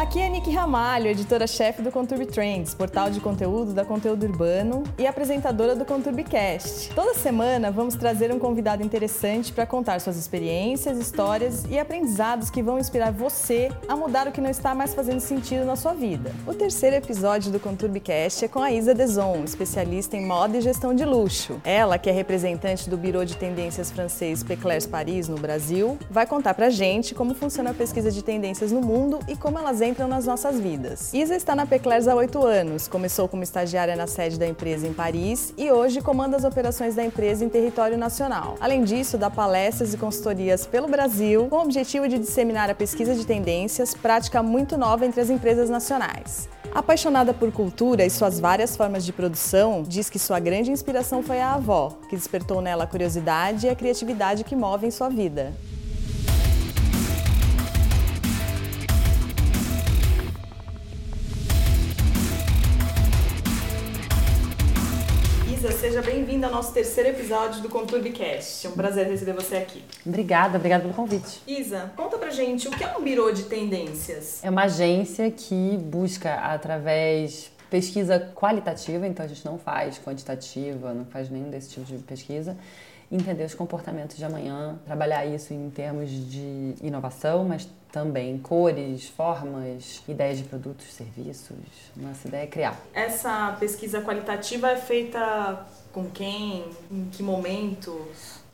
Aqui é Nick Ramalho, editora-chefe do Conturb Trends, portal de conteúdo da Conteúdo Urbano e apresentadora do ConturbCast. Toda semana vamos trazer um convidado interessante para contar suas experiências, histórias e aprendizados que vão inspirar você a mudar o que não está mais fazendo sentido na sua vida. O terceiro episódio do ConturbCast é com a Isa Deson, especialista em moda e gestão de luxo. Ela, que é representante do Bureau de Tendências francês Peclers Paris no Brasil, vai contar pra gente como funciona a pesquisa de tendências no mundo e como elas entram nas nossas vidas. Isa está na Peclers há oito anos, começou como estagiária na sede da empresa em Paris e hoje comanda as operações da empresa em território nacional. Além disso, dá palestras e consultorias pelo Brasil com o objetivo de disseminar a pesquisa de tendências, prática muito nova entre as empresas nacionais. Apaixonada por cultura e suas várias formas de produção, diz que sua grande inspiração foi a avó, que despertou nela a curiosidade e a criatividade que movem sua vida. Seja bem-vinda ao nosso terceiro episódio do ConturbiCast. É um prazer receber você aqui. Obrigada, obrigada pelo convite. Isa, conta pra gente o que é um birô de tendências? É uma agência que busca, através pesquisa qualitativa, então a gente não faz quantitativa, não faz nenhum desse tipo de pesquisa, entender os comportamentos de amanhã, trabalhar isso em termos de inovação, mas também cores, formas, ideias de produtos, serviços. Nossa ideia é criar. Essa pesquisa qualitativa é feita com quem? Em que momento?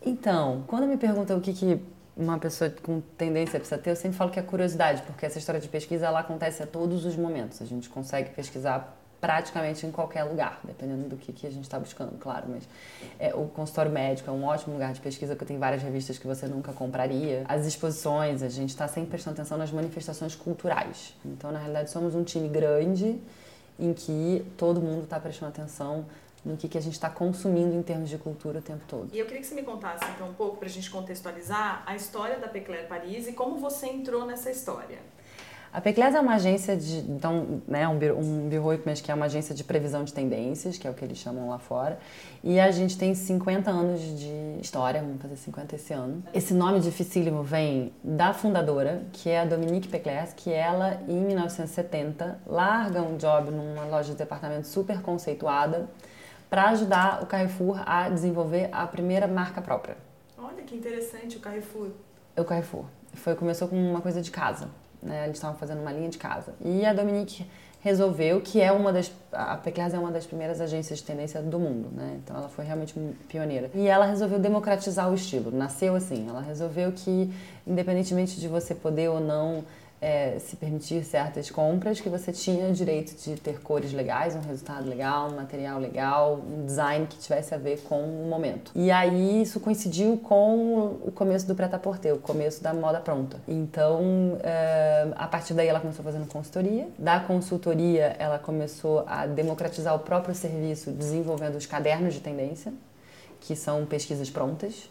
Então, quando me perguntam o que, que uma pessoa com tendência precisa ter, eu sempre falo que é curiosidade, porque essa história de pesquisa ela acontece a todos os momentos. A gente consegue pesquisar praticamente em qualquer lugar, dependendo do que, que a gente está buscando, claro. Mas é, o consultório médico é um ótimo lugar de pesquisa, porque tem várias revistas que você nunca compraria. As exposições, a gente está sempre prestando atenção nas manifestações culturais. Então, na realidade, somos um time grande em que todo mundo está prestando atenção no que, que a gente está consumindo em termos de cultura o tempo todo. E eu queria que você me contasse, então, um pouco, para a gente contextualizar, a história da Pecler Paris e como você entrou nessa história. A Peclés é uma agência de, então, né, um, um mas que é uma agência de previsão de tendências, que é o que eles chamam lá fora. E a gente tem 50 anos de história, vamos fazer 50 esse ano. Esse nome dificílimo vem da fundadora, que é a Dominique Peclés, que ela, em 1970, larga um job numa loja de departamento super conceituada para ajudar o Carrefour a desenvolver a primeira marca própria. Olha que interessante o Carrefour. O Carrefour. Foi, começou com uma coisa de casa né? Eles estavam fazendo uma linha de casa. E a Dominique resolveu que é uma das a Peclers é uma das primeiras agências de tendência do mundo, né? Então ela foi realmente pioneira. E ela resolveu democratizar o estilo. Nasceu assim. Ela resolveu que independentemente de você poder ou não é, se permitir certas compras, que você tinha direito de ter cores legais, um resultado legal, um material legal, um design que tivesse a ver com o momento. E aí isso coincidiu com o começo do prêt-à-porter, o começo da moda pronta. Então, é, a partir daí ela começou fazendo consultoria. Da consultoria, ela começou a democratizar o próprio serviço, desenvolvendo os cadernos de tendência, que são pesquisas prontas.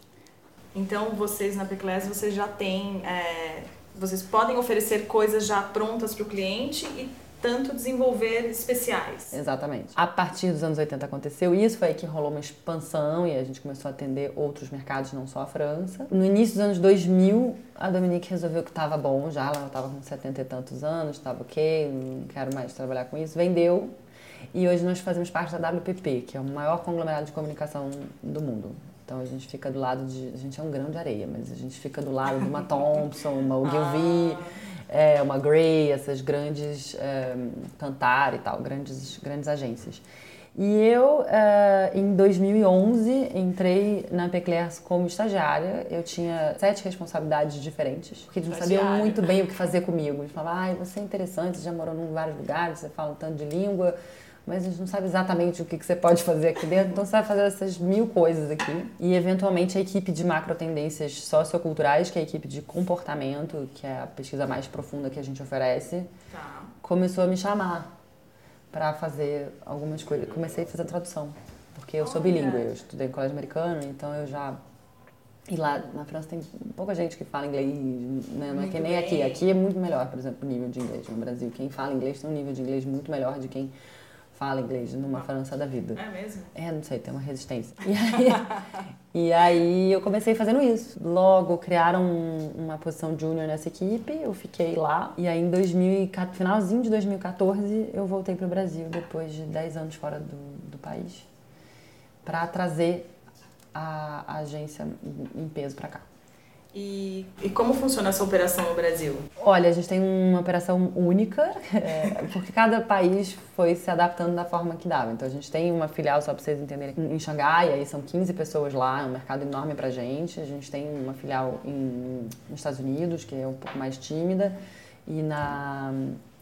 Então, vocês na Peclés, vocês já têm é vocês podem oferecer coisas já prontas para o cliente e tanto desenvolver especiais. Exatamente. A partir dos anos 80 aconteceu isso, foi aí que rolou uma expansão e a gente começou a atender outros mercados, não só a França. No início dos anos 2000, a Dominique resolveu que estava bom já, ela estava com 70 e tantos anos, estava ok, não quero mais trabalhar com isso, vendeu. E hoje nós fazemos parte da WPP, que é o maior conglomerado de comunicação do mundo. Então a gente fica do lado de. A gente é um grão de areia, mas a gente fica do lado de uma Thompson, uma Ogilvy, ah. é, uma Grey, essas grandes. É, Cantar e tal, grandes, grandes agências. E eu, é, em 2011, entrei na Peclers como estagiária. Eu tinha sete responsabilidades diferentes, porque eles não sabiam muito bem o que fazer comigo. Eles falavam, ah, você é interessante, você já morou em vários lugares, você fala um tanto de língua mas a gente não sabe exatamente o que, que você pode fazer aqui dentro, então você vai fazer essas mil coisas aqui. E eventualmente a equipe de macro tendências socioculturais, que é a equipe de comportamento, que é a pesquisa mais profunda que a gente oferece, tá. começou a me chamar para fazer algumas coisas. Comecei a fazer tradução, porque eu sou bilíngue, eu estudei em colégio americano, então eu já e lá na França tem pouca gente que fala inglês, né? não é que nem aqui. Aqui é muito melhor, por exemplo, o nível de inglês no Brasil. Quem fala inglês tem um nível de inglês muito melhor de quem fala inglês numa França da vida. É mesmo? É, não sei, tem uma resistência. E aí, e aí eu comecei fazendo isso. Logo criaram uma posição júnior nessa equipe, eu fiquei lá. E aí em 2014, finalzinho de 2014 eu voltei para o Brasil depois de 10 anos fora do, do país para trazer a, a agência em peso para cá. E, e, como funciona essa operação no Brasil? Olha, a gente tem uma operação única, é, porque cada país foi se adaptando da forma que dava. Então a gente tem uma filial, só para vocês entenderem, em Xangai, aí são 15 pessoas lá, é um mercado enorme pra gente. A gente tem uma filial em, nos Estados Unidos, que é um pouco mais tímida, e na,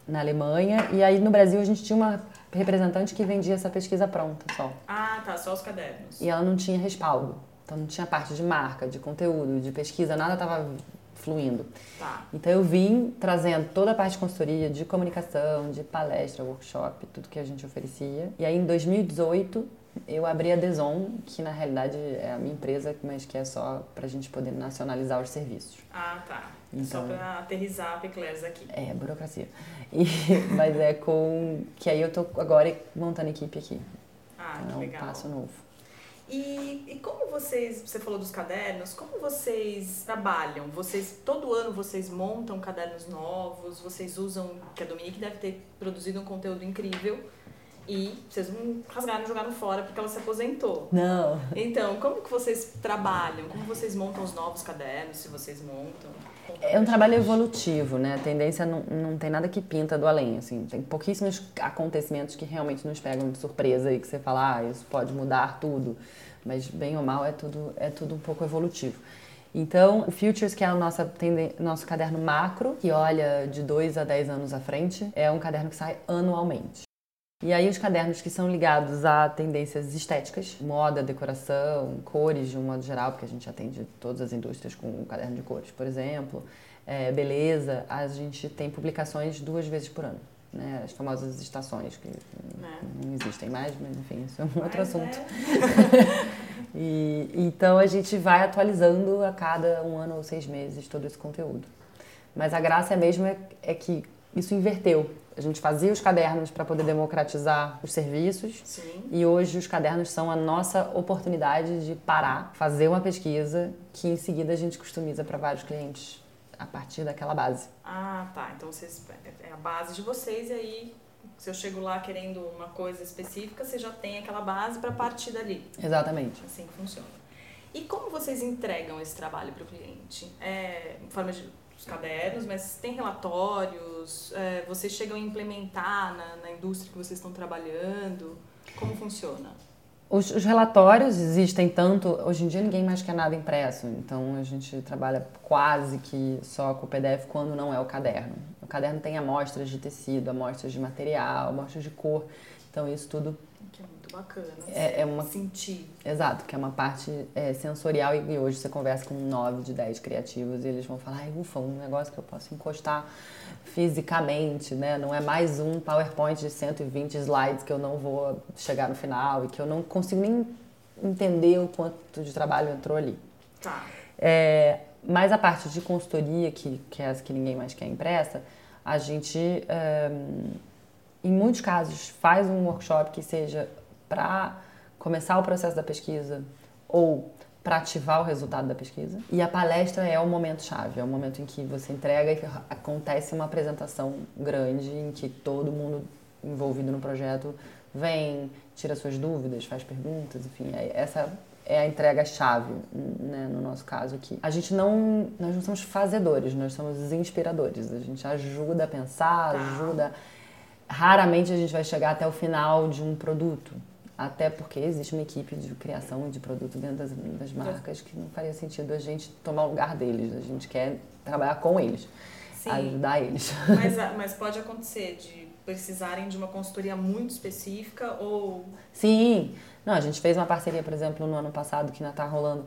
na Alemanha. E aí no Brasil a gente tinha uma representante que vendia essa pesquisa pronta só. Ah, tá, só os cadernos. E ela não tinha respaldo. Então não tinha parte de marca, de conteúdo, de pesquisa, nada estava fluindo. Tá. Então eu vim trazendo toda a parte de consultoria, de comunicação, de palestra, workshop, tudo que a gente oferecia. E aí em 2018 eu abri a Deson, que na realidade é a minha empresa, mas que é só para a gente poder nacionalizar os serviços. Ah, tá. Então, só para aterrizar a Peclers aqui. É, burocracia. E, mas é com. Que aí eu tô agora montando equipe aqui. Ah, então, que legal. É um passo novo. E, e como vocês, você falou dos cadernos, como vocês trabalham? Vocês todo ano vocês montam cadernos novos, vocês usam, que a Dominique deve ter produzido um conteúdo incrível e vocês não rasgaram e jogaram fora porque ela se aposentou. Não. Então, como que vocês trabalham? Como vocês montam os novos cadernos, se vocês montam? É um trabalho evolutivo, né? A tendência não, não tem nada que pinta do além, assim. Tem pouquíssimos acontecimentos que realmente nos pegam de surpresa e que você fala, ah, isso pode mudar tudo. Mas, bem ou mal, é tudo, é tudo um pouco evolutivo. Então, o Futures, que é o nosso, nosso caderno macro, que olha de 2 a 10 anos à frente, é um caderno que sai anualmente. E aí os cadernos que são ligados a tendências estéticas, moda, decoração, cores de um modo geral, porque a gente atende todas as indústrias com um caderno de cores, por exemplo, é, beleza, a gente tem publicações duas vezes por ano. Né, as famosas estações, que é. não existem mais, mas enfim, isso é um outro mas assunto. É. e, então a gente vai atualizando a cada um ano ou seis meses todo esse conteúdo. Mas a graça mesmo é, é que isso inverteu. A gente fazia os cadernos para poder democratizar os serviços. Sim. E hoje os cadernos são a nossa oportunidade de parar, fazer uma pesquisa que em seguida a gente customiza para vários clientes a partir daquela base. Ah, tá. Então vocês é a base de vocês e aí se eu chego lá querendo uma coisa específica, você já tem aquela base para partir dali. Exatamente. Assim que funciona. E como vocês entregam esse trabalho para o cliente? É em forma de cadernos, mas tem relatórios? É, vocês chegam a implementar na, na indústria que vocês estão trabalhando? Como funciona? Os, os, relatórios existem tanto. Hoje em dia ninguém mais quer nada impresso, então a gente trabalha quase que só com o PDF quando não é o caderno. O caderno tem amostras de tecido, amostras de material, amostras de cor, então isso tudo bacana. É, é uma sentir. Exato, que é uma parte é, sensorial e hoje você conversa com 9 de 10 criativos e eles vão falar, ai, ufa, um negócio que eu posso encostar fisicamente, né? Não é mais um PowerPoint de 120 slides que eu não vou chegar no final e que eu não consigo nem entender o quanto de trabalho entrou ali. Tá. É, mas a parte de consultoria, que, que é essa que ninguém mais quer impressa, a gente é, em muitos casos, faz um workshop que seja para começar o processo da pesquisa ou para ativar o resultado da pesquisa. E a palestra é o momento chave, é o momento em que você entrega e acontece uma apresentação grande em que todo mundo envolvido no projeto vem, tira suas dúvidas, faz perguntas, enfim, é, essa é a entrega chave, né, no nosso caso aqui. A gente não, nós não somos fazedores, nós somos inspiradores. A gente ajuda a pensar, tá. ajuda raramente a gente vai chegar até o final de um produto. Até porque existe uma equipe de criação de produto dentro das, das marcas que não faria sentido a gente tomar o lugar deles. A gente quer trabalhar com eles, Sim, ajudar eles. Mas, mas pode acontecer de precisarem de uma consultoria muito específica ou... Sim. Não, a gente fez uma parceria, por exemplo, no ano passado que ainda está rolando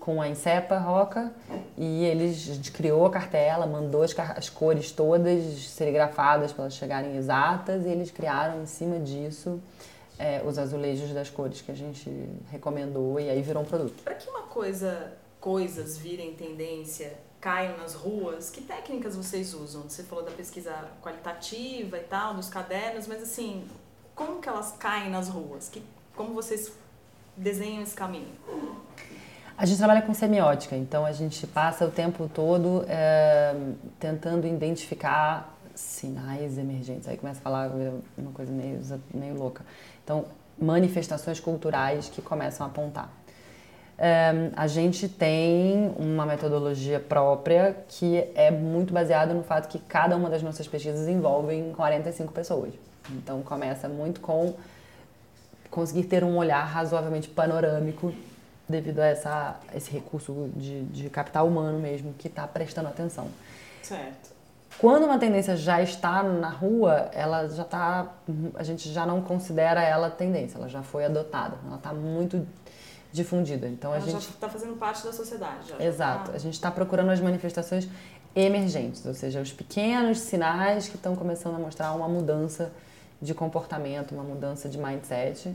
com a Insepa Roca e eles a gente criou a cartela, mandou as, as cores todas serigrafadas para elas chegarem exatas e eles criaram em cima disso é, os azulejos das cores que a gente recomendou e aí virou um produto. Para que uma coisa, coisas virem tendência, caiam nas ruas, que técnicas vocês usam? Você falou da pesquisa qualitativa e tal, dos cadernos, mas assim, como que elas caem nas ruas? Que, como vocês desenham esse caminho? A gente trabalha com semiótica, então a gente passa o tempo todo é, tentando identificar sinais emergentes. Aí começa a falar uma coisa meio, meio louca. Então, manifestações culturais que começam a apontar. A gente tem uma metodologia própria que é muito baseada no fato que cada uma das nossas pesquisas envolve 45 pessoas. Então começa muito com conseguir ter um olhar razoavelmente panorâmico devido a essa, esse recurso de, de capital humano mesmo que está prestando atenção. Certo. Quando uma tendência já está na rua, ela já está, a gente já não considera ela tendência, ela já foi adotada, ela está muito difundida. Então ela a gente está fazendo parte da sociedade. Já Exato. Tá... A gente está procurando as manifestações emergentes, ou seja, os pequenos sinais que estão começando a mostrar uma mudança de comportamento, uma mudança de mindset,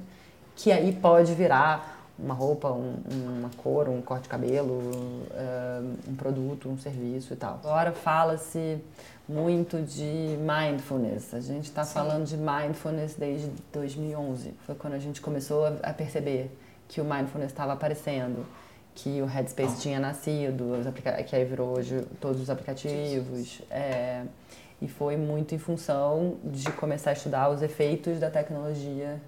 que aí pode virar uma roupa, um, uma cor, um corte de cabelo, uh, um produto, um serviço e tal. Agora fala-se muito de mindfulness. A gente está falando de mindfulness desde 2011. Foi quando a gente começou a perceber que o mindfulness estava aparecendo, que o Headspace tinha nascido, que aí virou hoje todos os aplicativos. É, e foi muito em função de começar a estudar os efeitos da tecnologia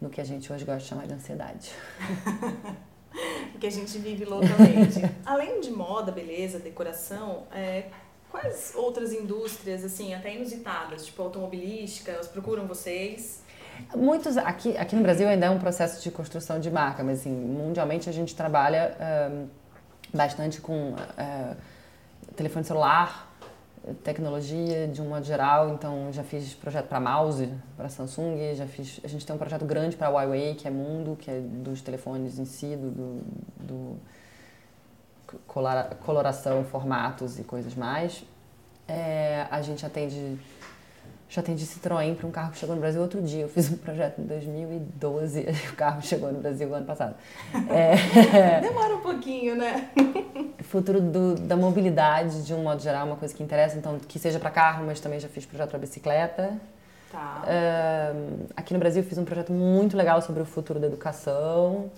no que a gente hoje gosta de chamar de ansiedade. que a gente vive loucamente. Além de moda, beleza, decoração, é, quais outras indústrias, assim, até inusitadas, tipo automobilística, elas procuram vocês? Muitos, aqui, aqui no Brasil ainda é um processo de construção de marca, mas assim, mundialmente a gente trabalha um, bastante com uh, telefone celular, tecnologia de um modo geral, então já fiz projeto para mouse, para Samsung, já fiz, a gente tem um projeto grande para Huawei, que é Mundo, que é dos telefones em si, do, do, do coloração, formatos e coisas mais. É, a gente atende já atendi Citroën para um carro que chegou no Brasil outro dia. Eu fiz um projeto em 2012 e o carro chegou no Brasil ano passado. É... Demora um pouquinho, né? Futuro do, da mobilidade, de um modo geral, é uma coisa que interessa. Então, que seja para carro, mas também já fiz projeto para bicicleta. Tá. aqui no Brasil fiz um projeto muito legal sobre o futuro da educação.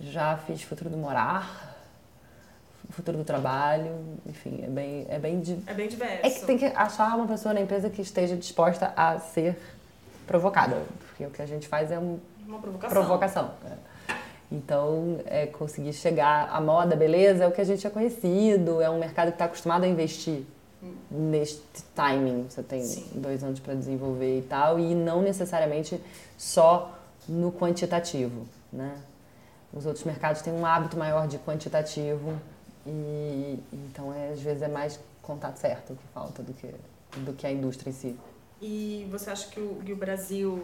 Já fiz futuro do morar futuro do trabalho, enfim, é bem, é bem, di... é bem diverso. É que tem que achar uma pessoa na empresa que esteja disposta a ser provocada, porque o que a gente faz é um... uma provocação. provocação. É. Então, é conseguir chegar à moda, beleza, é o que a gente é conhecido, é um mercado que está acostumado a investir hum. neste timing. Você tem Sim. dois anos para desenvolver e tal, e não necessariamente só no quantitativo, né? Os outros mercados têm um hábito maior de quantitativo e então é, às vezes é mais contato certo que falta do que, do que a indústria em si. E você acha que o, que o Brasil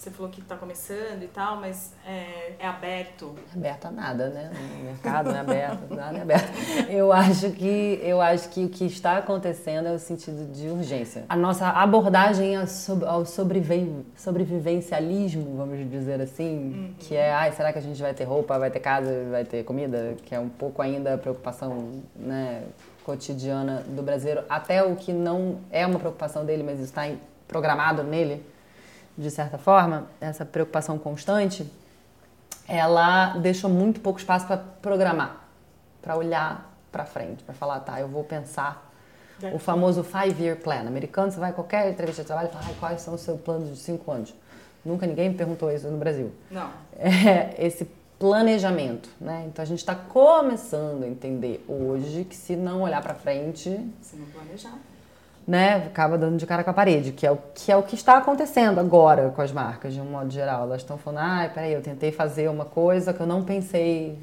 você falou que está começando e tal, mas é, é aberto? Aberto a nada, né? O mercado não é aberto, nada é aberto. Eu acho que eu acho que o que está acontecendo é o sentido de urgência. A nossa abordagem ao sobrevivencialismo, vamos dizer assim, uhum. que é, ai, será que a gente vai ter roupa, vai ter casa, vai ter comida, que é um pouco ainda a preocupação, né, cotidiana do brasileiro, até o que não é uma preocupação dele, mas está programado nele de certa forma, essa preocupação constante, ela deixou muito pouco espaço para programar, para olhar para frente, para falar, tá, eu vou pensar o famoso five-year plan. Americano, você vai a qualquer entrevista de trabalho e fala, ai, quais são os seus planos de cinco anos? Nunca ninguém me perguntou isso no Brasil. Não. É esse planejamento, né? Então a gente está começando a entender hoje que se não olhar para frente, se não planejar, né, acaba dando de cara com a parede, que é o que, é o que está acontecendo agora com as marcas, de um modo geral. Elas estão falando, ah, peraí, eu tentei fazer uma coisa que eu não pensei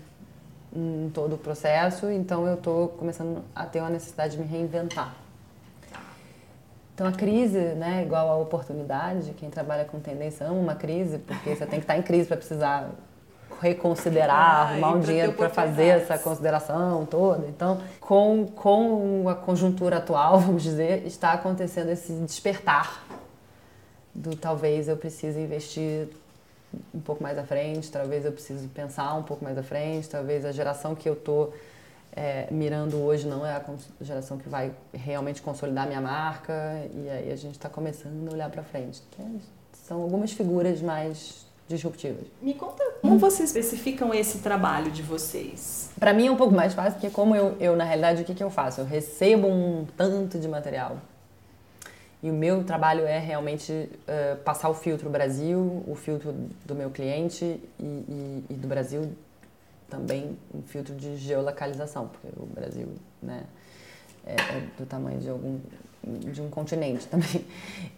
em todo o processo, então eu estou começando a ter uma necessidade de me reinventar. Então a crise, né, igual a oportunidade, quem trabalha com tendência ama uma crise, porque você tem que estar em crise para precisar reconsiderar, ah, arrumar um dinheiro para fazer essa consideração toda. Então, com, com a conjuntura atual, vamos dizer, está acontecendo esse despertar do talvez eu precise investir um pouco mais à frente, talvez eu precise pensar um pouco mais à frente, talvez a geração que eu estou é, mirando hoje não é a geração que vai realmente consolidar minha marca e aí a gente está começando a olhar para frente. É são algumas figuras mais disruptivas. Me conta como vocês especificam esse trabalho de vocês? Para mim é um pouco mais fácil, porque como eu, eu na realidade, o que, que eu faço? Eu recebo um tanto de material. E o meu trabalho é realmente uh, passar o filtro Brasil, o filtro do meu cliente e, e, e do Brasil também um filtro de geolocalização, porque o Brasil né, é, é do tamanho de algum de um continente também.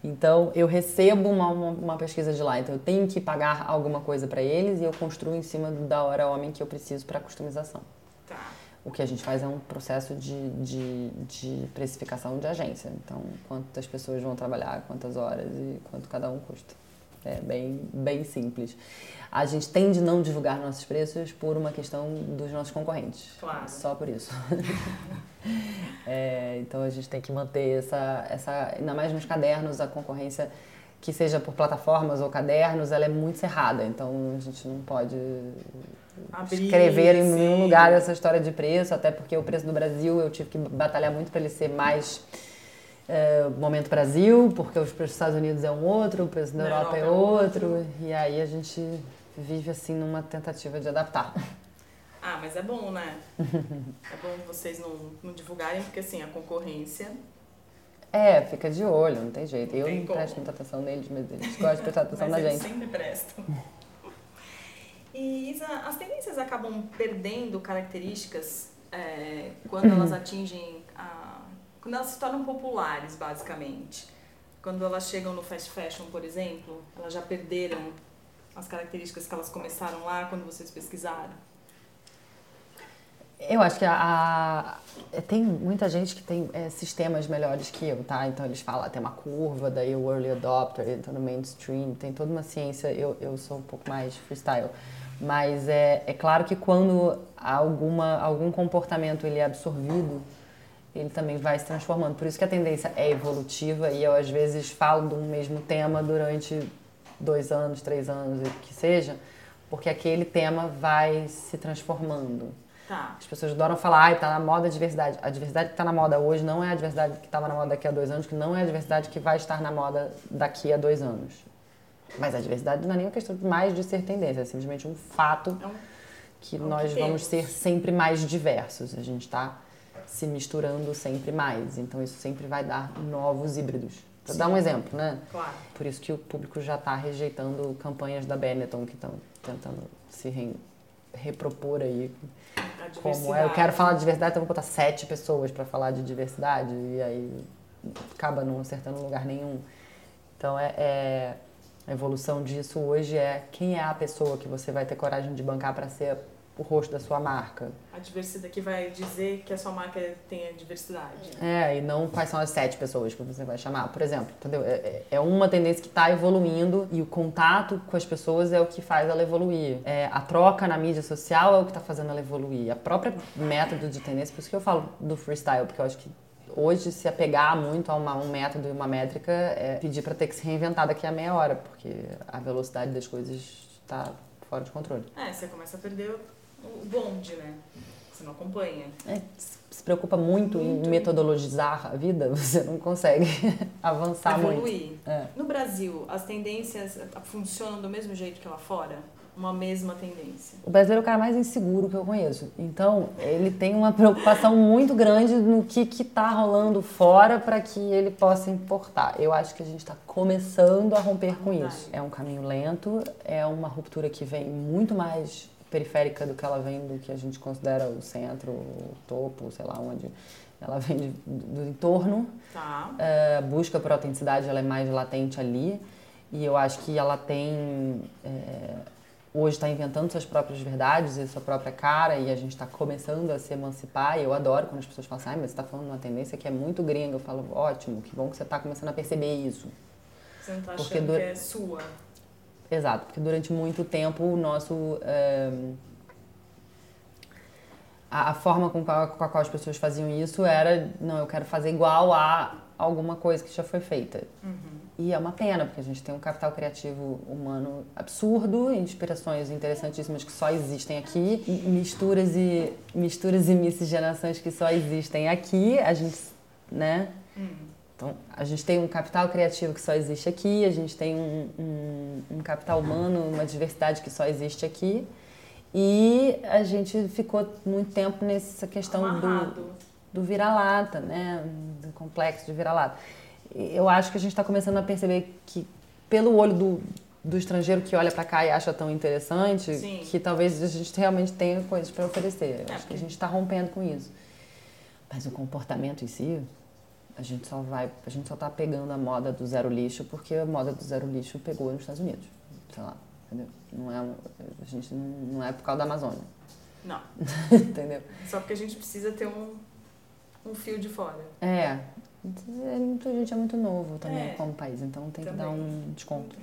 Então, eu recebo uma, uma, uma, pesquisa de lá, então eu tenho que pagar alguma coisa para eles e eu construo em cima da hora homem que eu preciso para customização. Tá. O que a gente faz é um processo de, de, de precificação de agência. Então, quantas pessoas vão trabalhar, quantas horas e quanto cada um custa. É bem, bem simples. A gente tende a não divulgar nossos preços por uma questão dos nossos concorrentes. Claro. Só por isso. é, então a gente tem que manter essa, essa, ainda mais nos cadernos, a concorrência que seja por plataformas ou cadernos, ela é muito cerrada. Então a gente não pode Abrir, escrever em nenhum lugar essa história de preço, até porque o preço do Brasil eu tive que batalhar muito para ele ser mais é, momento Brasil, porque os preços dos Estados Unidos é um outro, o preço da Europa, Europa é, é outro, outro, e aí a gente vive assim numa tentativa de adaptar. Ah, mas é bom, né? é bom vocês não, não divulgarem, porque assim, a concorrência. É, fica de olho, não tem jeito. Não eu não presto muita atenção neles, mas eles gostam de prestar atenção mas na gente. sempre prestam. E Isa, as tendências acabam perdendo características é, quando elas atingem. Quando elas se tornam populares, basicamente. Quando elas chegam no fast fashion, por exemplo, elas já perderam as características que elas começaram lá quando vocês pesquisaram? Eu acho que a, a, tem muita gente que tem é, sistemas melhores que eu, tá? Então eles falam, tem uma curva, daí o early adopter, então no mainstream, tem toda uma ciência, eu, eu sou um pouco mais freestyle. Mas é, é claro que quando alguma, algum comportamento ele é absorvido, ele também vai se transformando. Por isso que a tendência é evolutiva e eu às vezes falo um mesmo tema durante dois anos, três anos, o que seja, porque aquele tema vai se transformando. Tá. As pessoas adoram falar, ai, tá na moda a diversidade. A diversidade que está na moda hoje não é a diversidade que estava na moda daqui a dois anos, que não é a diversidade que vai estar na moda daqui a dois anos. Mas a diversidade não é nem uma questão mais de ser tendência, é simplesmente um fato é um, que é nós que vamos ser sempre mais diversos. A gente está se misturando sempre mais. Então isso sempre vai dar novos híbridos. Para dar um exemplo, né? Claro. Por isso que o público já está rejeitando campanhas da Benetton que estão tentando se re, repropor aí. Como é, eu quero falar de diversidade, então vou botar sete pessoas para falar de diversidade e aí acaba não acertando lugar nenhum. Então é, é, a evolução disso hoje é quem é a pessoa que você vai ter coragem de bancar para ser o rosto da sua marca. A diversidade que vai dizer que a sua marca tem a diversidade. É, e não quais são as sete pessoas que você vai chamar. Por exemplo, entendeu? É, é, é uma tendência que está evoluindo e o contato com as pessoas é o que faz ela evoluir. É, a troca na mídia social é o que está fazendo ela evoluir. A própria método de tendência, por isso que eu falo do freestyle, porque eu acho que hoje se apegar muito a uma, um método e uma métrica é pedir para ter que se reinventar daqui a meia hora, porque a velocidade das coisas está fora de controle. É, você começa a perder o bonde, né? Você não acompanha. É, se preocupa muito, muito, em metodologizar a vida, você não consegue avançar Evoluir. muito. É. No Brasil, as tendências funcionam do mesmo jeito que lá fora? Uma mesma tendência? O brasileiro é o cara mais inseguro que eu conheço. Então, ele tem uma preocupação muito grande no que está rolando fora para que ele possa importar. Eu acho que a gente está começando a romper com isso. É um caminho lento, é uma ruptura que vem muito mais periférica do que ela vem do que a gente considera o centro, o topo, sei lá onde. Ela vem de, do entorno. Tá. É, busca por autenticidade, ela é mais latente ali. E eu acho que ela tem. É, hoje está inventando suas próprias verdades e sua própria cara, e a gente está começando a se emancipar. E eu adoro quando as pessoas falam assim, ah, mas você está falando uma tendência que é muito gringa. Eu falo, ótimo, que bom que você está começando a perceber isso. Você não está achando que é sua. Exato, porque durante muito tempo o nosso. É, a, a, forma com a, com a qual as pessoas faziam isso era: não, eu quero fazer igual a alguma coisa que já foi feita. Uhum. E é uma pena, porque a gente tem um capital criativo humano absurdo, inspirações interessantíssimas que só existem aqui, misturas e misturas e miscigenações que só existem aqui. A gente, né? Então, a gente tem um capital criativo que só existe aqui, a gente tem um, um, um capital humano, uma diversidade que só existe aqui. E a gente ficou muito tempo nessa questão do, do vira-lata, né? Do complexo de vira-lata. Eu acho que a gente está começando a perceber que, pelo olho do, do estrangeiro que olha para cá e acha tão interessante, Sim. que talvez a gente realmente tenha coisas para oferecer. Eu é, acho que a gente está rompendo com isso. Mas o comportamento em si, a gente só vai, a gente só tá pegando a moda do zero lixo porque a moda do zero lixo pegou nos Estados Unidos, sei lá, entendeu? Não é, a gente não é por causa da Amazônia. Não. entendeu? Só porque a gente precisa ter um, um fio de fora. É, a gente é muito novo também é, como país, então tem também. que dar um desconto.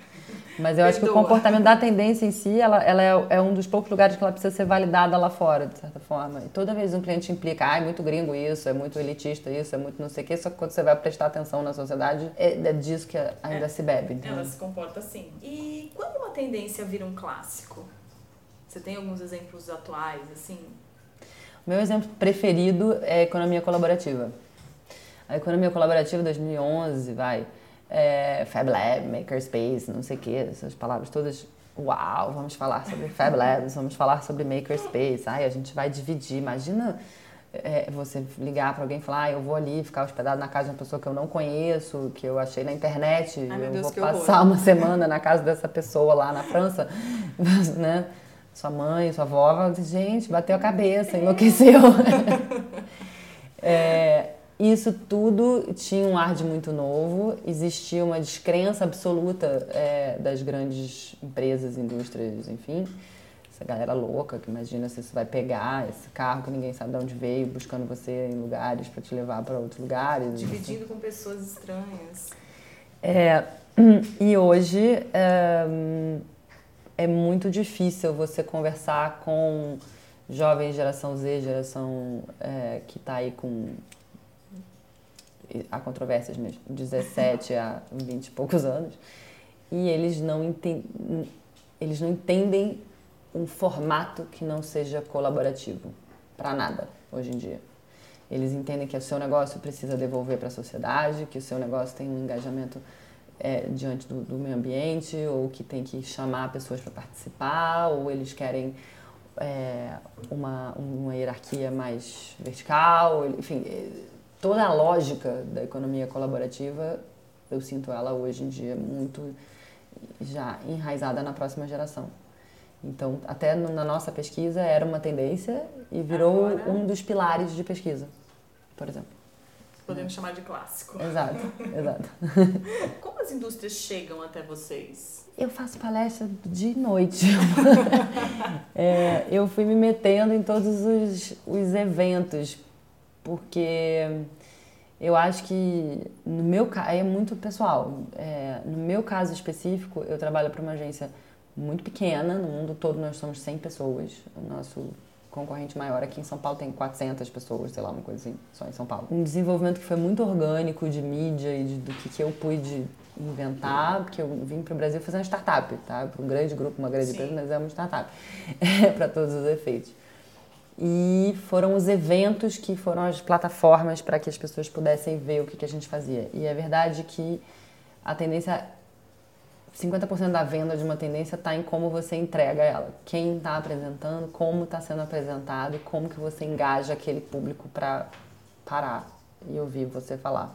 Mas eu Perdoa. acho que o comportamento da tendência em si, ela, ela é, é, um dos poucos lugares que ela precisa ser validada lá fora, de certa forma. E toda vez um cliente implica, ah, é muito gringo isso, é muito elitista isso, é muito não sei o quê, só que quando você vai prestar atenção na sociedade, é, é disso que ainda é. se bebe. Então. Ela se comporta assim. E quando uma tendência vira um clássico? Você tem alguns exemplos atuais, assim? Meu exemplo preferido é a economia colaborativa a economia colaborativa 2011, vai, é, Fab Lab, Makerspace, não sei o que, essas palavras todas. Uau, vamos falar sobre Fab Labs, vamos falar sobre Makerspace. Ai, a gente vai dividir. Imagina é, você ligar para alguém e falar, ah, eu vou ali ficar hospedado na casa de uma pessoa que eu não conheço, que eu achei na internet, Ai, eu Deus, vou passar horror. uma semana na casa dessa pessoa lá na França, né? Sua mãe, sua avó, gente, bateu a cabeça, enlouqueceu. é, isso tudo tinha um ar de muito novo, existia uma descrença absoluta é, das grandes empresas, indústrias, enfim. Essa galera louca que imagina se isso vai pegar esse carro que ninguém sabe de onde veio, buscando você em lugares para te levar para outros lugares. Dividindo assim. com pessoas estranhas. É, e hoje é, é muito difícil você conversar com jovens geração Z, geração é, que está aí com há controvérsias mesmo, 17 a 20 e poucos anos, e eles não, entendem, eles não entendem um formato que não seja colaborativo para nada hoje em dia. Eles entendem que o seu negócio precisa devolver para a sociedade, que o seu negócio tem um engajamento é, diante do, do, meio ambiente, ou que tem que chamar pessoas para participar, ou eles querem é, uma, uma hierarquia mais vertical, enfim toda a lógica da economia colaborativa, eu sinto ela hoje em dia muito já enraizada na próxima geração. Então, até na nossa pesquisa era uma tendência e virou Agora... um dos pilares de pesquisa, por exemplo. Podemos chamar de clássico. Exato, exato. Como as indústrias chegam até vocês? Eu faço palestra de noite. é, eu fui me metendo em todos os, os eventos porque eu acho que no meu caso é muito pessoal. É, no meu caso específico, eu trabalho para uma agência muito pequena, no mundo todo nós somos 100 pessoas. O nosso concorrente maior aqui em São Paulo tem 400 pessoas, sei lá, uma coisa assim, só em São Paulo. Um desenvolvimento que foi muito orgânico de mídia e de, do que, que eu pude inventar, porque eu vim para o Brasil fazer uma startup, tá? Para um grande grupo, uma grande Sim. empresa, mas é uma startup, para todos os efeitos e foram os eventos que foram as plataformas para que as pessoas pudessem ver o que, que a gente fazia. E é verdade que a tendência 50% da venda de uma tendência está em como você entrega ela. Quem está apresentando, como está sendo apresentado e como que você engaja aquele público para parar e ouvir você falar.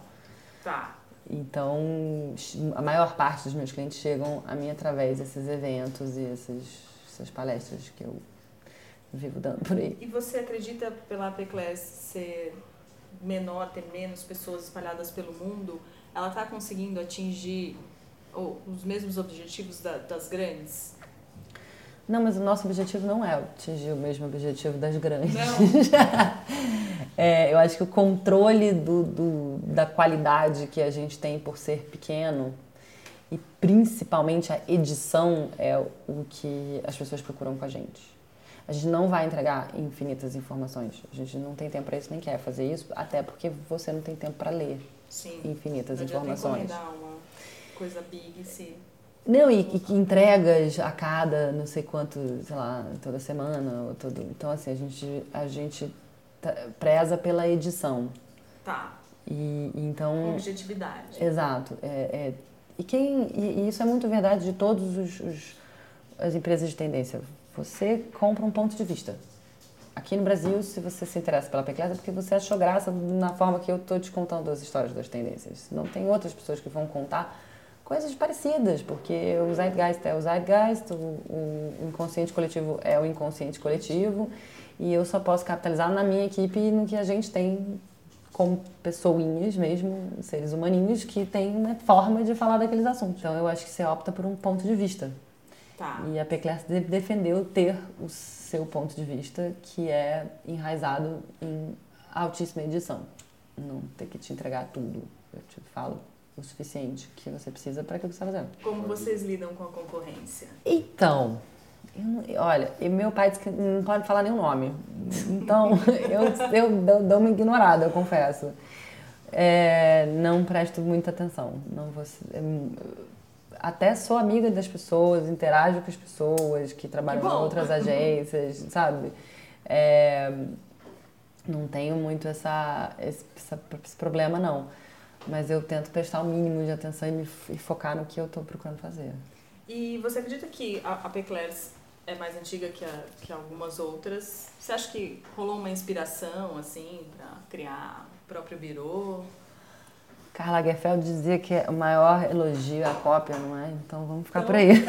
Tá. Então, a maior parte dos meus clientes chegam a mim através desses eventos e esses, essas palestras que eu vivo dando por aí. E você acredita pela APCLAS ser menor, ter menos pessoas espalhadas pelo mundo, ela está conseguindo atingir oh, os mesmos objetivos da, das grandes? Não, mas o nosso objetivo não é atingir o mesmo objetivo das grandes. Não. é, eu acho que o controle do, do, da qualidade que a gente tem por ser pequeno e principalmente a edição é o que as pessoas procuram com a gente. A gente não vai entregar infinitas informações. A gente não tem tempo para isso, nem quer fazer isso, até porque você não tem tempo para ler Sim. infinitas não informações. Não uma coisa big, sim. Não, e, e entregas a cada não sei quanto, sei lá, toda semana, ou todo. Então, assim, a gente, a gente preza pela edição. Tá. E, então... Objetividade. Exato. É, é, e, quem, e, e, isso é muito verdade de todas as empresas de tendência. Você compra um ponto de vista. Aqui no Brasil, se você se interessa pela Peclesa, é porque você achou graça na forma que eu estou te contando as histórias das tendências. Não tem outras pessoas que vão contar coisas parecidas, porque o Zeitgeist é o Zeitgeist, o, o inconsciente coletivo é o inconsciente coletivo, e eu só posso capitalizar na minha equipe no que a gente tem como pessoinhas mesmo, seres humaninhos, que tem uma forma de falar daqueles assuntos. Então eu acho que você opta por um ponto de vista. Tá. E a Peclerc defendeu ter o seu ponto de vista, que é enraizado em altíssima edição. Não ter que te entregar tudo. Eu te falo o suficiente que você precisa para aquilo que você está fazendo. Como vocês lidam com a concorrência? Então, olha, meu pai disse que não pode falar nenhum nome. Então, eu, eu, eu dou uma ignorada, eu confesso. É, não presto muita atenção. Não vou, é, até sou amiga das pessoas, interajo com as pessoas que trabalham em outras agências, sabe? É, não tenho muito essa, esse, esse, problema, não. Mas eu tento prestar o mínimo de atenção e me e focar no que eu estou procurando fazer. E você acredita que a, a Peclers é mais antiga que, a, que algumas outras? Você acha que rolou uma inspiração, assim, para criar o próprio birô? Carla Lagerfeld dizia que o maior elogio é a cópia, não é? Então vamos ficar então... por aí.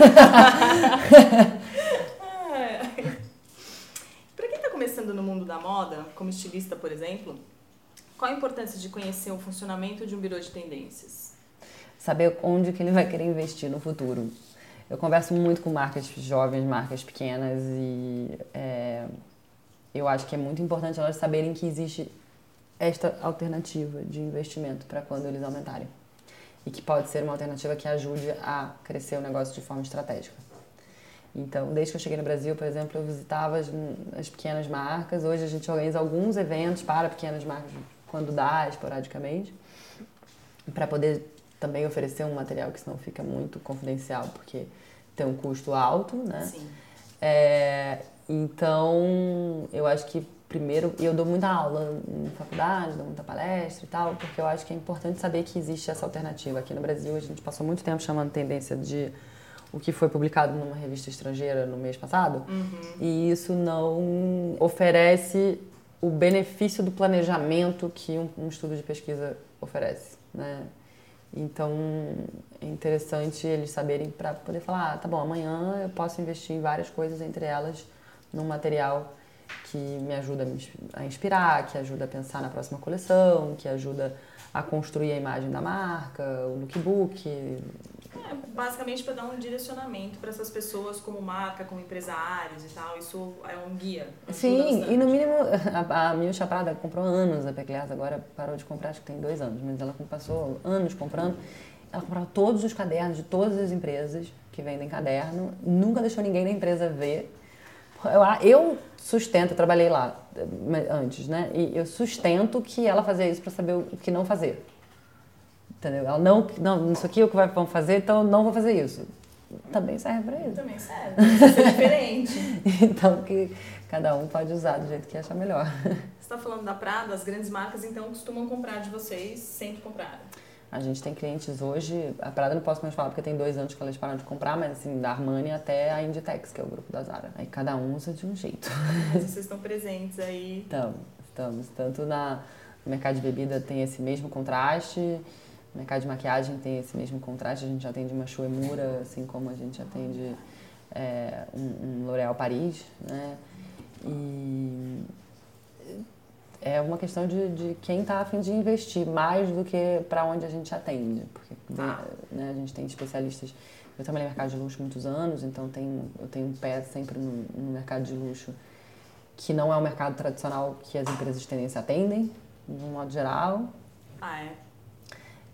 Para quem está começando no mundo da moda, como estilista, por exemplo, qual a importância de conhecer o funcionamento de um birô de tendências? Saber onde que ele vai querer investir no futuro. Eu converso muito com marcas jovens, marcas pequenas e é, eu acho que é muito importante elas saberem que existe esta alternativa de investimento para quando eles aumentarem. E que pode ser uma alternativa que ajude a crescer o negócio de forma estratégica. Então, desde que eu cheguei no Brasil, por exemplo, eu visitava as, as pequenas marcas. Hoje a gente organiza alguns eventos para pequenas marcas quando dá, esporadicamente, para poder também oferecer um material que senão fica muito confidencial, porque tem um custo alto, né? Sim. É, então, eu acho que primeiro, eu dou muita aula na faculdade, dou muita palestra e tal, porque eu acho que é importante saber que existe essa alternativa. Aqui no Brasil, a gente passou muito tempo chamando tendência de o que foi publicado numa revista estrangeira no mês passado, uhum. e isso não oferece o benefício do planejamento que um, um estudo de pesquisa oferece, né? Então é interessante eles saberem para poder falar, ah, tá bom, amanhã eu posso investir em várias coisas, entre elas num material que me ajuda a inspirar, que ajuda a pensar na próxima coleção, que ajuda a construir a imagem da marca, o lookbook, é, basicamente para dar um direcionamento para essas pessoas como marca, como empresários e tal. Isso é um guia. Sim, e no mínimo a, a minha chapada comprou anos a Peclerc, agora parou de comprar, acho que tem dois anos, mas ela passou anos comprando. Ela comprava todos os cadernos de todas as empresas que vendem caderno, nunca deixou ninguém da empresa ver. Eu, sustento, eu trabalhei lá antes, né? E eu sustento que ela fazia isso para saber o que não fazer. Entendeu? Ela não, não, isso aqui é o que vai, fazer, então não vou fazer isso. Também serve para isso. Também serve. é diferente. então, que cada um pode usar do jeito que achar melhor. Você está falando da Prada, as grandes marcas então costumam comprar de vocês, sempre compraram. A gente tem clientes hoje, a Prada não posso mais falar porque tem dois anos que elas pararam de comprar, mas assim, da Armani até a Inditex, que é o grupo da Zara. Aí cada um usa de um jeito. Mas vocês estão presentes aí? Estamos, estamos. Tanto na, no mercado de bebida tem esse mesmo contraste, o mercado de maquiagem tem esse mesmo contraste, a gente atende uma Shuemura, assim como a gente atende é, um, um L'Oréal Paris, né? E é uma questão de, de quem está a fim de investir mais do que para onde a gente atende, porque ah. né, a gente tem especialistas. Eu trabalhei no mercado de luxo muitos anos, então tenho, eu tenho um pé sempre no, no mercado de luxo que não é o mercado tradicional que as empresas de tendência atendem, de um modo geral. Ah, é?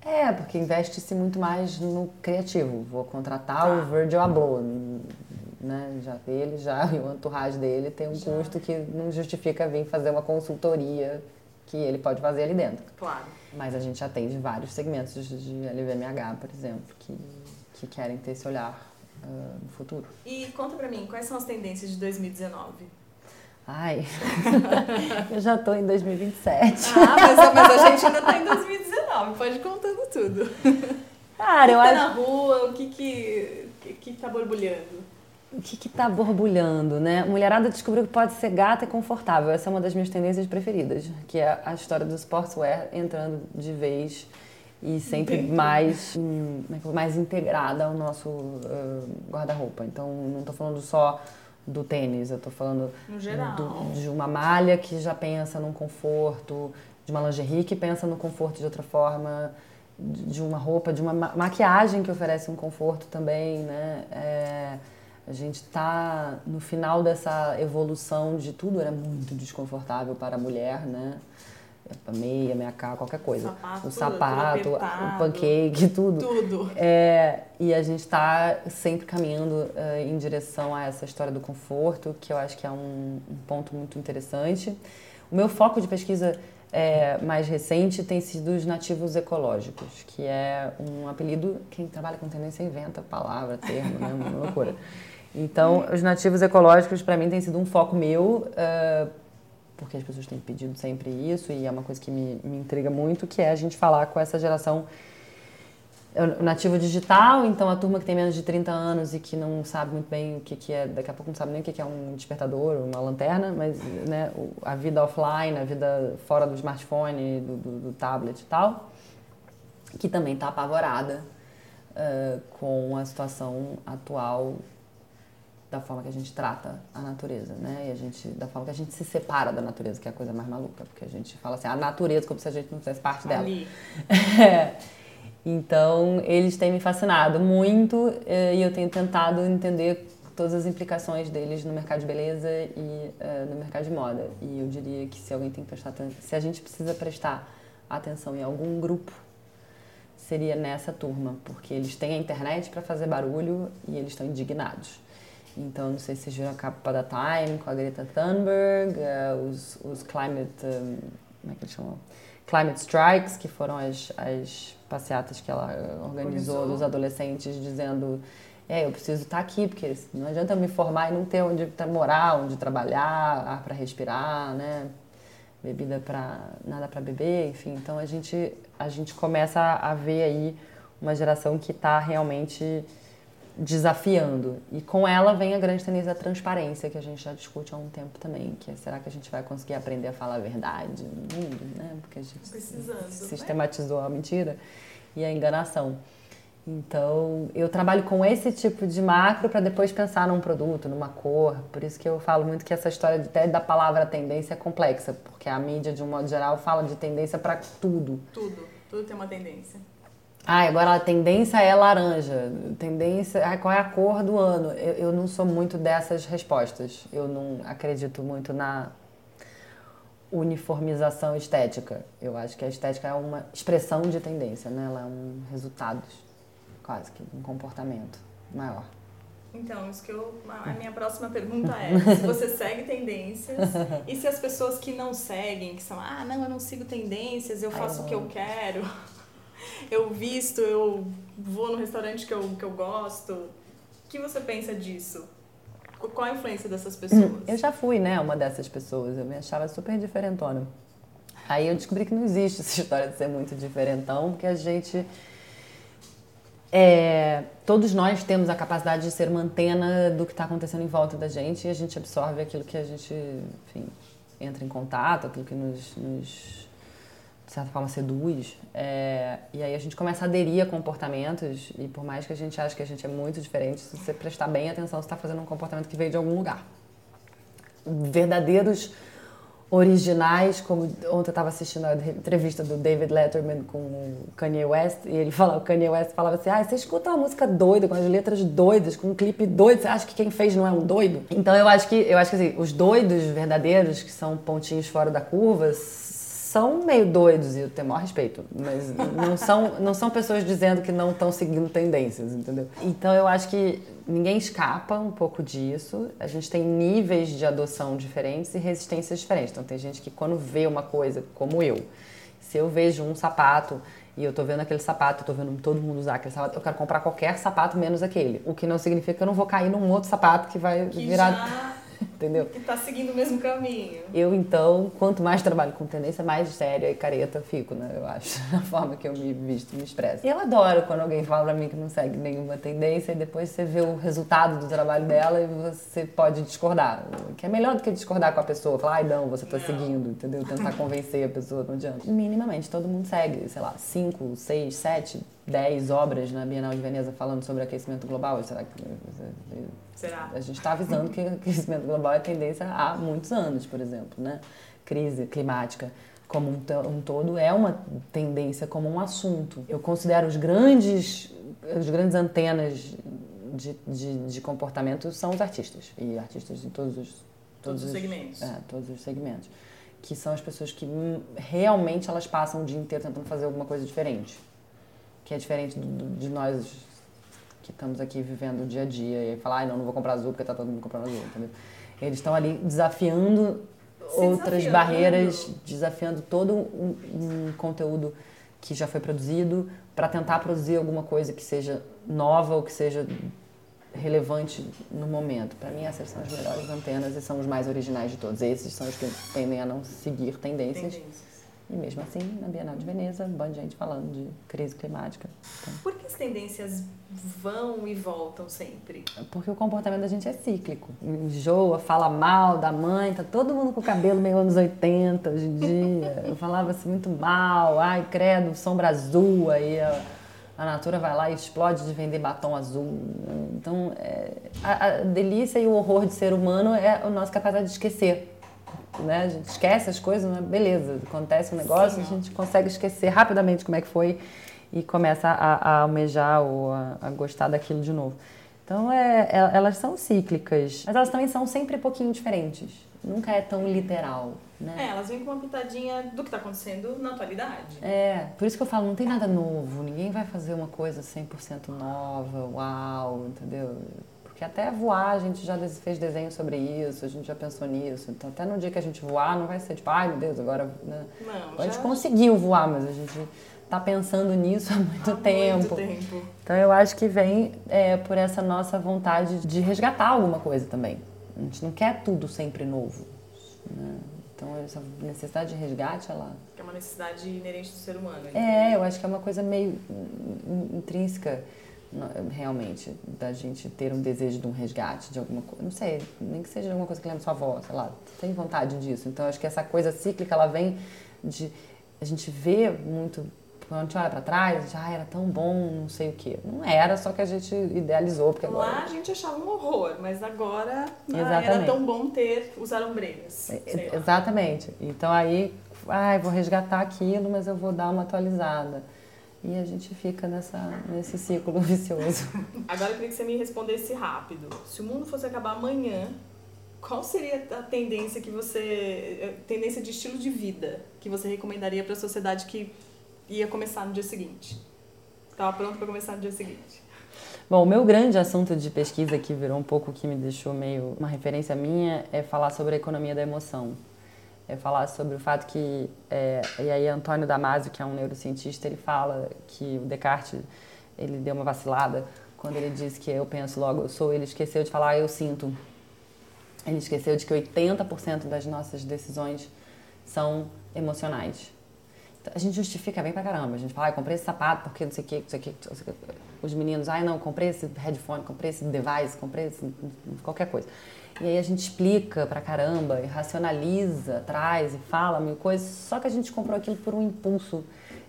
É, porque investe-se muito mais no criativo. Vou contratar tá. o Virgil Abloh, né? Já ele já e o entourage dele tem um já. custo que não justifica vir fazer uma consultoria que ele pode fazer ali dentro. Claro. Mas a gente atende vários segmentos de LVMH, por exemplo, que, que querem ter esse olhar uh, no futuro. E conta pra mim, quais são as tendências de 2019? Ai, eu já tô em 2027. Ah, mas, mas a gente ainda tá em 2019, pode ir contando tudo. Cara, eu o que acho. tá na rua, o que que, que, que tá borbulhando? O que que tá borbulhando, né? Mulherada descobriu que pode ser gata e confortável. Essa é uma das minhas tendências preferidas, que é a história do sportswear entrando de vez e sempre mais, hum, é mais integrada ao nosso uh, guarda-roupa. Então, não tô falando só do tênis, eu tô falando do- de uma malha que já pensa num conforto, de uma lingerie que pensa no conforto de outra forma, de uma roupa, de uma ma- maquiagem que oferece um conforto também, né? É, a gente está no final dessa evolução de tudo era muito desconfortável para a mulher, né? A meia, meia cá, qualquer coisa. Sapato, o sapato, o pancake, tudo. Tudo. É, e a gente está sempre caminhando eh, em direção a essa história do conforto, que eu acho que é um, um ponto muito interessante. O meu foco de pesquisa eh, mais recente tem sido os nativos ecológicos, que é um apelido, quem trabalha com tendência inventa palavra, termo, né? Uma loucura. Então, os nativos ecológicos, para mim, tem sido um foco meu, eh, porque as pessoas têm pedido sempre isso, e é uma coisa que me, me intriga muito, que é a gente falar com essa geração é o nativo digital, então a turma que tem menos de 30 anos e que não sabe muito bem o que, que é, daqui a pouco não sabe nem o que, que é um despertador, uma lanterna, mas né, a vida offline, a vida fora do smartphone, do, do- do tablet e tal, que também está apavorada eh, com a situação atual da forma que a gente trata a natureza, né? E a gente, da forma que a gente se separa da natureza, que é a coisa mais maluca, porque a gente fala assim, a natureza como se a gente não fizesse parte dela. Ali. É. Então, eles têm me fascinado muito eh, e eu tenho tentado entender todas as implicações deles no mercado de beleza e eh, no mercado de moda. E eu diria que se alguém tem que prestar se a gente precisa prestar atenção em algum grupo, seria nessa turma, porque eles têm a internet para fazer barulho e eles estão indignados. Então, não sei se vocês viram a capa da Time com a Greta Thunberg, eh, os, os climate, um, como é que eles chamam? Climate Strikes, que foram as, as passeatas que ela eh, organizou Organizou. dos adolescentes dizendo é, eu preciso estar aqui, porque não adianta eu me formar e não ter onde morar, onde trabalhar, ar para respirar, né? Bebida para nada para beber, enfim. Então a gente a gente começa a ver aí uma geração que está realmente desafiando. E com ela vem a grande tendência da transparência, que a gente já discute há um tempo também, que é será que a gente vai conseguir aprender a falar a verdade no mundo, né? Porque a gente Precisando, né? sistematizou a mentira e a enganação. Então, eu trabalho com esse tipo de macro para depois pensar num produto, numa cor. Por isso que eu falo muito que essa história até da palavra tendência é complexa, porque a mídia, de um modo geral, fala de tendência para tudo. Tudo. Tudo tem uma tendência. Ah, agora a tendência é laranja. Tendência, ah, qual é a cor do ano? Eu, eu não sou muito dessas respostas. Eu não acredito muito na uniformização estética. Eu acho que a estética é uma expressão de tendência, né? Ela é um resultado, quase que um comportamento maior. Então, isso que eu. A minha próxima pergunta é: se você segue tendências e se as pessoas que não seguem, que são, ah, não, eu não sigo tendências, eu Ai, faço eu o que eu quero, eu visto, eu vou no restaurante que eu, que eu gosto. O que você pensa disso? Qu- Qual a influência dessas pessoas? Eu já fui, né, uma dessas pessoas. Eu me achava super diferentona. Aí eu descobri que não existe essa história de ser muito diferentão, porque a gente. é, todos nós temos a capacidade de ser uma antena do que está acontecendo em volta da gente e a gente absorve aquilo que a gente, enfim, entra em contato, aquilo que nos, nos de certa forma, seduz. É, e aí a gente começa a aderir a comportamentos e por mais que a gente ache que a gente é muito diferente, se você prestar bem atenção, você está fazendo um comportamento que veio de algum lugar verdadeiros originais, como ontem eu estava assistindo a entrevista do David Letterman com o Kanye West, e ele fala, o Kanye West falava assim, ah, você escuta uma música doida, com as letras doidas, com um clipe doido, você acha que quem fez não é um doido? Então eu acho que, eu acho que assim, os doidos verdadeiros, que são pontinhos fora da curva, são meio doidos e eu tenho o maior respeito, mas não são, não são pessoas dizendo que não estão seguindo tendências, entendeu? Então eu acho que ninguém escapa um pouco disso. A gente tem níveis de adoção diferentes e resistências diferentes. Então tem gente que quando vê uma coisa, como eu, se eu vejo um sapato e eu tô vendo aquele sapato, eu tô vendo todo mundo usar aquele sapato, eu quero comprar qualquer sapato menos aquele. O que não significa que eu não vou cair num outro sapato que vai que virar já entendeu? Que tá seguindo o mesmo caminho. Eu, então, quanto mais trabalho com tendência, mais séria e careta fico, né? Eu acho, na forma que eu me visto, me expresso. E eu adoro quando alguém fala pra mim que não segue nenhuma tendência e depois você vê o resultado do trabalho dela e você pode discordar. Que é melhor do que discordar com a pessoa, falar, ai não, você tá seguindo, entendeu? Tentar convencer a pessoa, não adianta. Minimamente, todo mundo segue, sei lá, 5, 6, 7, 10 obras na Bienal de Veneza falando sobre aquecimento global. Será que Será? A gente está avisando que aquecimento global é tendência há muitos anos, por exemplo, né? Crise climática como um, um todo é uma tendência como um assunto. Eu considero os grandes, as grandes antenas de, de, de comportamento são os artistas e artistas em todos os todos, todos os segmentos. É, todos os segmentos, que são as pessoas que realmente elas passam o dia inteiro tentando fazer alguma coisa diferente, que é diferente do, de nós que estamos aqui vivendo o dia a dia e falar, ah, não, não vou comprar azul porque tá todo mundo comprando azul, entendeu? Eles estão ali desafiando Se outras barreiras, desafiando todo um, um conteúdo que já foi produzido para tentar produzir alguma coisa que seja nova ou que seja relevante no momento. Para mim, essas são as melhores antenas e são os mais originais de todos. Esses são os que tendem a não seguir tendências. tendências. E mesmo assim, na Bienal de Veneza, um bando de gente falando de crise climática. Então, Por que as tendências vão e voltam sempre? Porque o comportamento da gente é cíclico. Enjoa, fala mal da mãe, tá todo mundo com o cabelo meio anos 80 hoje em dia. Eu falava assim muito mal, ai, credo, sombra azul, aí a, a Natura vai lá e explode de vender batom azul. Então, é, a, a delícia e o horror de ser humano é o nosso capacidade de esquecer né? A gente esquece as coisas, mas beleza, acontece um negócio, Sim, a gente consegue esquecer rapidamente como é que foi e começa a, a almejar ou a, a, gostar daquilo de novo. Então, é, é, elas são cíclicas, mas elas também são sempre um pouquinho diferentes. Nunca é tão literal, né? É, elas vêm com uma pitadinha do que está acontecendo na atualidade. É, por isso que eu falo, não tem nada novo, ninguém vai fazer uma coisa 100% nova, uau, entendeu? Porque até voar a gente já fez desenho sobre isso, a gente já pensou nisso. Então até no dia que a gente voar não vai ser tipo, ai meu Deus, agora. Né? Não, a gente conseguiu voar, mas a gente está pensando nisso há muito há tempo. Muito tempo. Então eu acho que vem é, por essa nossa vontade de resgatar alguma coisa também. A gente não quer tudo sempre novo. Né? Então essa necessidade de resgate, ela. Que é uma necessidade inerente do ser humano. É, eu acho que é uma coisa meio intrínseca realmente, da gente ter um desejo de um resgate, de alguma coisa, não sei, nem que seja alguma coisa que lembra sua avó, sei lá, tem vontade disso. Então, acho que essa coisa cíclica, ela vem de, a gente vê muito, quando a gente olha para trás, já ah, era tão bom, não sei o quê. Não era, só que a gente idealizou, porque agora... Lá a gente achava um horror, mas agora ah, era tão bom ter, usar ombreiras. Exatamente. Então, aí, ai, vou resgatar aquilo, mas eu vou dar uma atualizada. E a gente fica nessa, nesse ciclo vicioso. Agora eu queria que você me respondesse rápido. Se o mundo fosse acabar amanhã, qual seria a tendência que você. Eh, tendência de estilo de vida que você recomendaria para a sociedade que ia começar no dia seguinte? Estava pronto para começar no dia seguinte. Bom, o meu grande assunto de pesquisa, que virou um pouco que me deixou meio uma referência minha, é falar sobre a economia da emoção é falar sobre o fato que, é, e aí Antônio Damasio, que é um neurocientista, ele fala que o Descartes, ele deu uma vacilada quando ele disse que eu penso logo eu sou, ele esqueceu de falar eu sinto. Ele esqueceu de que 80% das nossas decisões são emocionais. A gente justifica bem pra caramba. A gente fala, ah, comprei esse sapato porque não sei o que, não sei o que. Os meninos, ai ah, não, comprei esse headphone, comprei esse device, comprei esse, qualquer coisa. E aí a gente explica pra caramba, e racionaliza, traz e fala mil coisas, só que a gente comprou aquilo por um impulso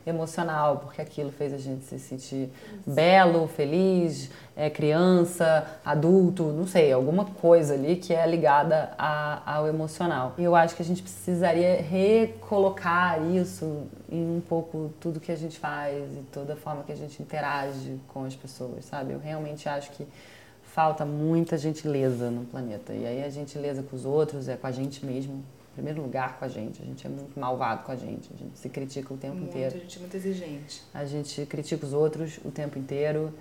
emocional, porque aquilo fez a gente se sentir belo, feliz, é, criança, adulto, não sei, alguma coisa ali que é ligada a, ao emocional. Eu acho que a gente precisaria recolocar isso em um pouco tudo que a gente faz e toda a forma que a gente interage com as pessoas, sabe? Eu realmente acho que falta muita gentileza no planeta. E aí a gentileza com os outros é com a gente mesmo. Em primeiro lugar com a gente. A gente é muito malvado com a gente. A gente se critica o tempo muito, inteiro. A gente é muito exigente. A gente critica os outros o tempo inteiro.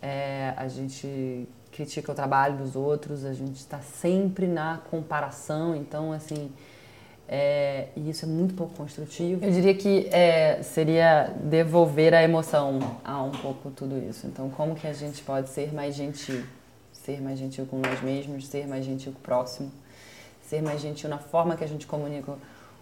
É, a gente critica o trabalho dos outros. A gente está sempre na comparação. Então, assim... É, e isso é muito pouco construtivo. Eu diria que é, seria devolver a emoção a um pouco tudo isso. Então, como que a gente pode ser mais gentil? ser mais gentil com nós mesmos, ser mais gentil com o próximo. Ser mais gentil na forma que a gente comunica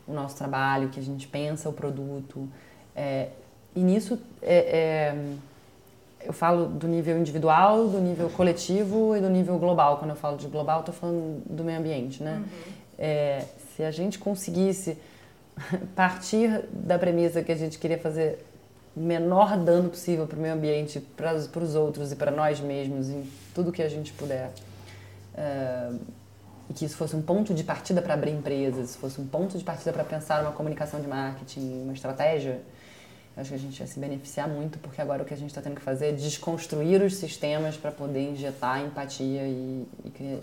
o nosso trabalho, que a gente pensa o produto. É, e nisso é, é, eu falo do nível individual, do nível coletivo e do nível global. Quando eu falo de global, estou falando do meio ambiente, né? Uhum. É, se a gente conseguisse partir da premissa que a gente queria fazer o menor dano possível para o meio ambiente, para os outros e para nós mesmos, em tudo que a gente puder. Uh, e que isso fosse um ponto de partida para abrir empresas, fosse um ponto de partida para pensar uma comunicação de marketing, uma estratégia, acho que a gente ia se beneficiar muito, porque agora o que a gente está tendo que fazer é desconstruir os sistemas para poder injetar empatia e, e,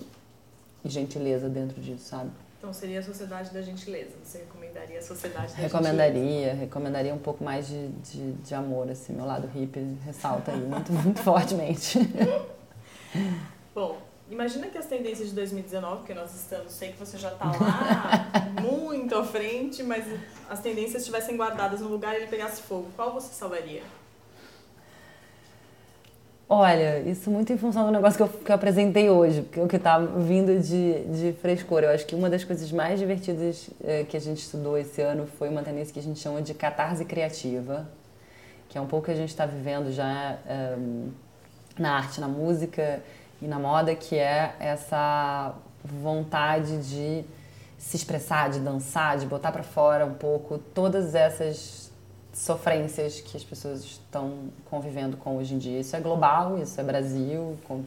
e gentileza dentro disso, sabe? Então seria a sociedade da gentileza. Você recomendaria a sociedade da recomendaria, gentileza? Recomendaria um pouco mais de, de, de, amor, assim. Meu lado hippie ressalta aí muito, muito fortemente. Bom, imagina que as tendências de 2019, porque nós estamos, sei que você já está lá muito à frente, mas as tendências estivessem guardadas no lugar e ele pegasse fogo, qual você salvaria? Olha, isso muito em função do negócio que eu, que eu apresentei hoje, porque o que está vindo de, de frescor. Eu acho que uma das coisas mais divertidas é, que a gente estudou esse ano foi uma tendência que a gente chama de catarse criativa, que é um pouco que a gente está vivendo já é, na arte, na música e na moda, que é essa vontade de se expressar, de dançar, de botar para fora um pouco todas essas sofrências que as pessoas estão convivendo com hoje em dia. Isso é global, isso é Brasil, com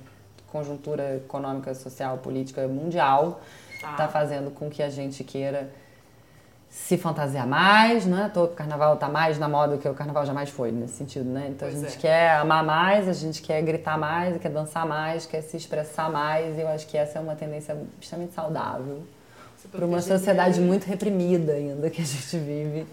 conjuntura econômica, social, política mundial está tá fazendo com que a gente queira se fantasiar mais, né? O carnaval está mais na moda do que o carnaval jamais foi, nesse sentido, né? Então pois a gente é. quer amar mais, a gente quer gritar mais, quer dançar mais, quer se expressar mais. E eu acho que essa é uma tendência extremamente saudável para uma sociedade muito reprimida ainda que a gente vive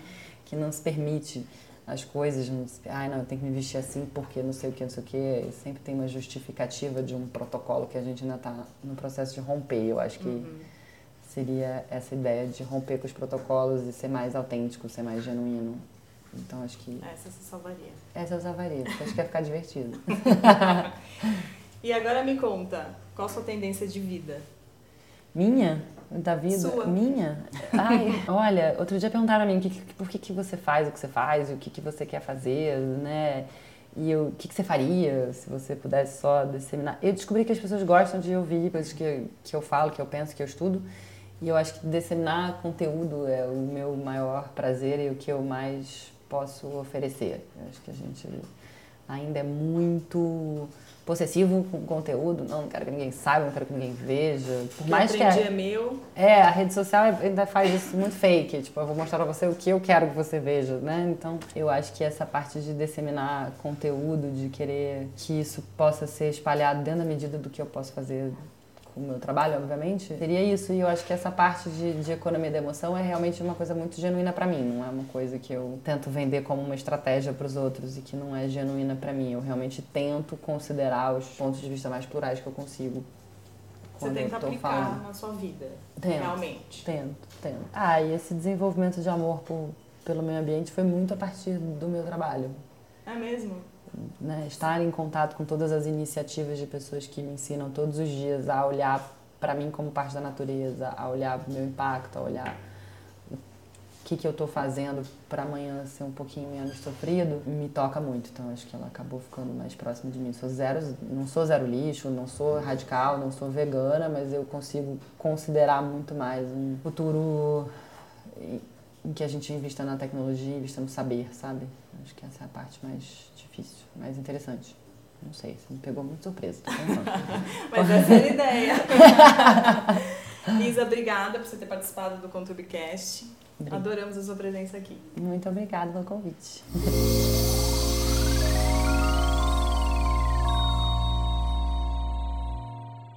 que não se permite as coisas, não se, ai não, eu tenho que me vestir assim porque não sei o que, não sei o que, sempre tem uma justificativa de um protocolo que a gente ainda está no processo de romper. Eu acho que uhum. Seria essa ideia de romper com os protocolos e ser mais autêntico, ser mais genuíno. Então acho que. Essa você salvaria. Essa eu salvaria, porque acho que ia ficar divertido. e agora me conta, qual a sua tendência de vida? Minha? da vida Sua. minha. Ai, olha, outro dia perguntaram a mim que, por que, que você faz o que você faz, o que, que você quer fazer, né? E o que, que você faria se você pudesse só disseminar? Eu descobri que as pessoas gostam de ouvir coisas que, que eu falo, que eu penso, que eu estudo. E eu acho que disseminar conteúdo é o meu maior prazer e o que eu mais posso oferecer. Eu acho que a gente ainda é muito possessivo com conteúdo, não, não quero que ninguém saiba, não quero que ninguém veja. Por que mais que a, é meu. É, a rede social ainda faz isso muito fake, tipo, eu vou mostrar pra você o que eu quero que você veja, né? Então, eu acho que essa parte de disseminar conteúdo, de querer que isso possa ser espalhado dentro da medida do que eu posso fazer o meu trabalho, obviamente, seria isso. E eu acho que essa parte de, de economia da emoção é realmente uma coisa muito genuína para mim. Não é uma coisa que eu tento vender como uma estratégia para os outros e que não é genuína para mim. Eu realmente tento considerar os pontos de vista mais plurais que eu consigo. Você tenta aplicar falando. na sua vida, tento, realmente. Tento, tento. Ah, e esse desenvolvimento de amor por, pelo meio ambiente foi muito a partir do meu trabalho. É mesmo? Né, estar em contato com todas as iniciativas de pessoas que me ensinam todos os dias a olhar para mim como parte da natureza, a olhar o meu impacto, a olhar o que, que eu estou fazendo para amanhã ser um pouquinho menos sofrido, me toca muito. Então acho que ela acabou ficando mais próxima de mim. Sou zero, não sou zero lixo, não sou radical, não sou vegana, mas eu consigo considerar muito mais um futuro em que a gente invista na tecnologia, invista no saber, sabe? Acho que essa é a parte mais difícil, mais interessante. Não sei, você me pegou muito surpresa. Mas essa é a ideia. Isa, obrigada por você ter participado do ContubeCast. Adoramos a sua presença aqui. Muito obrigada pelo convite.